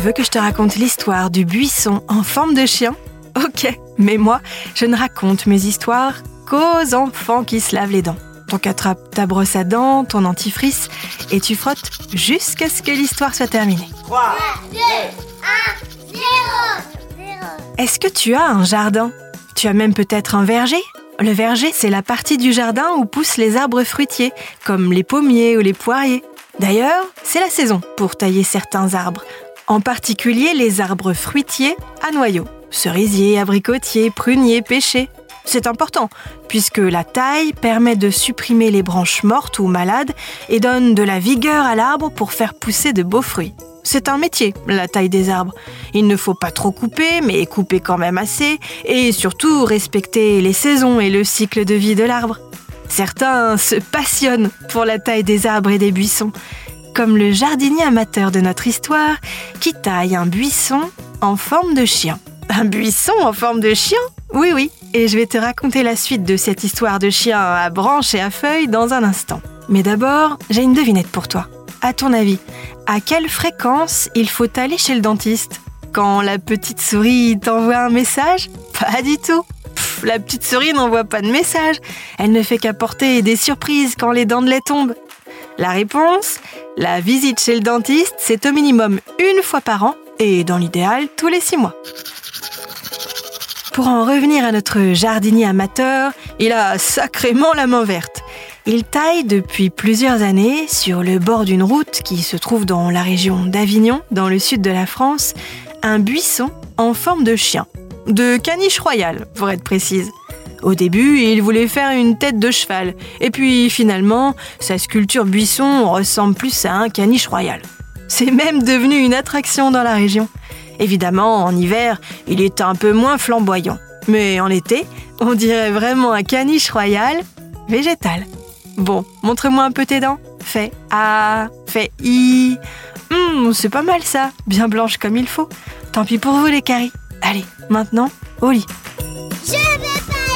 veux que je te raconte l'histoire du buisson en forme de chien? Ok, mais moi, je ne raconte mes histoires qu'aux enfants qui se lavent les dents. Donc attrape ta brosse à dents, ton antifrice, et tu frottes jusqu'à ce que l'histoire soit terminée. 3, 2, 1, 0, 0. Est-ce que tu as un jardin? Tu as même peut-être un verger? Le verger, c'est la partie du jardin où poussent les arbres fruitiers, comme les pommiers ou les poiriers. D'ailleurs, c'est la saison pour tailler certains arbres, en particulier les arbres fruitiers à noyaux, cerisiers, abricotiers, pruniers, pêchers. C'est important, puisque la taille permet de supprimer les branches mortes ou malades et donne de la vigueur à l'arbre pour faire pousser de beaux fruits. C'est un métier, la taille des arbres. Il ne faut pas trop couper, mais couper quand même assez, et surtout respecter les saisons et le cycle de vie de l'arbre. Certains se passionnent pour la taille des arbres et des buissons, comme le jardinier amateur de notre histoire qui taille un buisson en forme de chien. Un buisson en forme de chien? Oui, oui, et je vais te raconter la suite de cette histoire de chien à branches et à feuilles dans un instant. Mais d'abord, j'ai une devinette pour toi. À ton avis, à quelle fréquence il faut aller chez le dentiste Quand la petite souris t'envoie un message? Pas du tout. Pff, la petite souris n'envoie pas de message. Elle ne fait qu'apporter des surprises quand les dents de lait tombent. La réponse La visite chez le dentiste, c'est au minimum une fois par an et dans l'idéal tous les six mois. Pour en revenir à notre jardinier amateur, il a sacrément la main verte. Il taille depuis plusieurs années sur le bord d'une route qui se trouve dans la région d'Avignon, dans le sud de la France, un buisson en forme de chien, de caniche royale, pour être précise. Au début, il voulait faire une tête de cheval, et puis finalement, sa sculpture buisson ressemble plus à un caniche royal. C'est même devenu une attraction dans la région. Évidemment, en hiver, il est un peu moins flamboyant. Mais en été, on dirait vraiment un caniche royal végétal. Bon, montre-moi un peu tes dents. Fais A, fais I. Hum, c'est pas mal ça, bien blanche comme il faut. Tant pis pour vous les caries. Allez, maintenant, au lit. Je vais pas